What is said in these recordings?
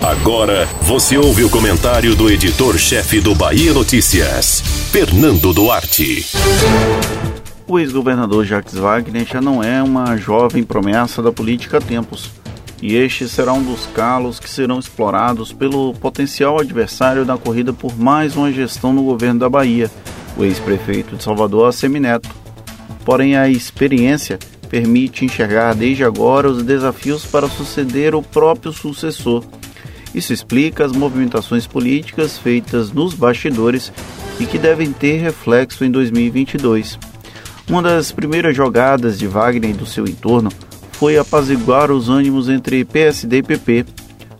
Agora você ouve o comentário do editor-chefe do Bahia Notícias, Fernando Duarte. O ex-governador Jacques Wagner já não é uma jovem promessa da política há tempos. E este será um dos calos que serão explorados pelo potencial adversário da corrida por mais uma gestão no governo da Bahia, o ex-prefeito de Salvador, Assemineto. Porém, a experiência permite enxergar desde agora os desafios para suceder o próprio sucessor. Isso explica as movimentações políticas feitas nos bastidores e que devem ter reflexo em 2022. Uma das primeiras jogadas de Wagner e do seu entorno foi apaziguar os ânimos entre PSD e PP.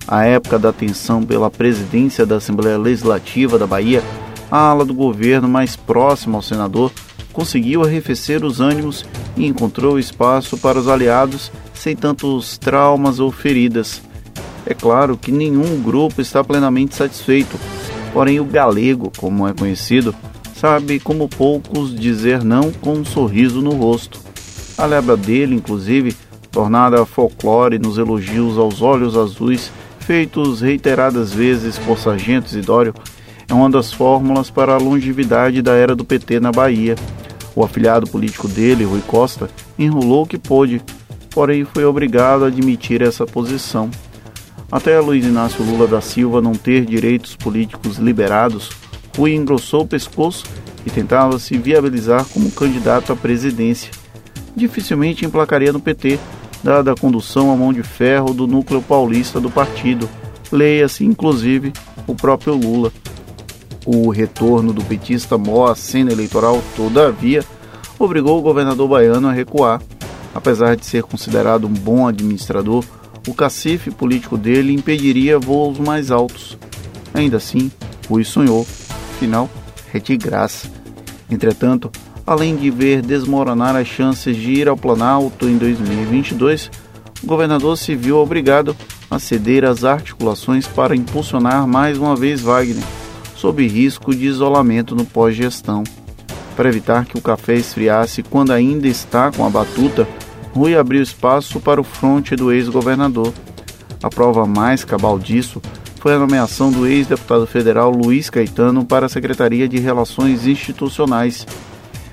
À época da tensão pela presidência da Assembleia Legislativa da Bahia, a ala do governo mais próxima ao senador conseguiu arrefecer os ânimos e encontrou espaço para os aliados sem tantos traumas ou feridas. É claro que nenhum grupo está plenamente satisfeito, porém o galego, como é conhecido, sabe como poucos dizer não com um sorriso no rosto. A lebra dele, inclusive, tornada folclore nos elogios aos olhos azuis, feitos reiteradas vezes por Sargento Isidório, é uma das fórmulas para a longevidade da era do PT na Bahia. O afiliado político dele, Rui Costa, enrolou o que pôde, porém foi obrigado a admitir essa posição. Até Luiz Inácio Lula da Silva não ter direitos políticos liberados, Rui engrossou o pescoço e tentava se viabilizar como candidato à presidência. Dificilmente emplacaria no PT, dada a condução à mão de ferro do núcleo paulista do partido. Leia-se, inclusive, o próprio Lula. O retorno do petista Mó à cena eleitoral, todavia, obrigou o governador baiano a recuar. Apesar de ser considerado um bom administrador, o cacife político dele impediria voos mais altos. Ainda assim, Rui sonhou. Afinal, é de graça. Entretanto, além de ver desmoronar as chances de ir ao Planalto em 2022, o governador se viu obrigado a ceder às articulações para impulsionar mais uma vez Wagner sob risco de isolamento no pós-gestão. Para evitar que o café esfriasse quando ainda está com a batuta, Rui abriu espaço para o fronte do ex-governador. A prova mais cabal disso foi a nomeação do ex-deputado federal Luiz Caetano para a Secretaria de Relações Institucionais.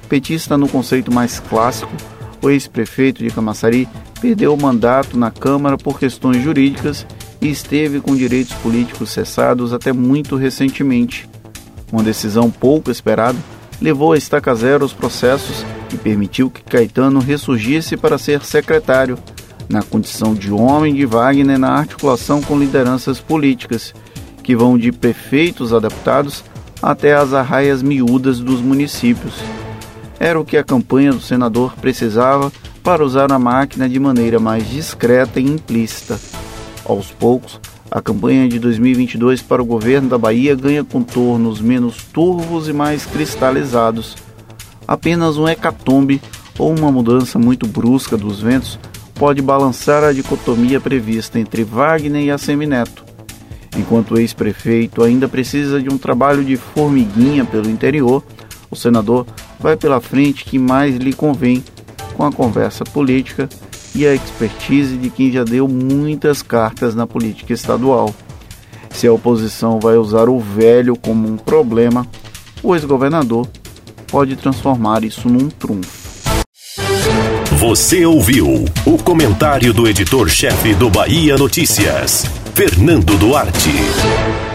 Petista no conceito mais clássico, o ex-prefeito de Camaçari perdeu o mandato na Câmara por questões jurídicas e esteve com direitos políticos cessados até muito recentemente. Uma decisão pouco esperada levou a estaca zero os processos e permitiu que Caetano ressurgisse para ser secretário, na condição de homem de Wagner na articulação com lideranças políticas, que vão de prefeitos a deputados até as arraias miúdas dos municípios. Era o que a campanha do senador precisava para usar a máquina de maneira mais discreta e implícita. Aos poucos, a campanha de 2022 para o governo da Bahia ganha contornos menos turvos e mais cristalizados. Apenas um hecatombe ou uma mudança muito brusca dos ventos pode balançar a dicotomia prevista entre Wagner e Assemineto. Enquanto o ex-prefeito ainda precisa de um trabalho de formiguinha pelo interior, o senador vai pela frente que mais lhe convém, com a conversa política e a expertise de quem já deu muitas cartas na política estadual. Se a oposição vai usar o velho como um problema, o ex-governador pode transformar isso num trunfo. Você ouviu o comentário do editor-chefe do Bahia Notícias, Fernando Duarte.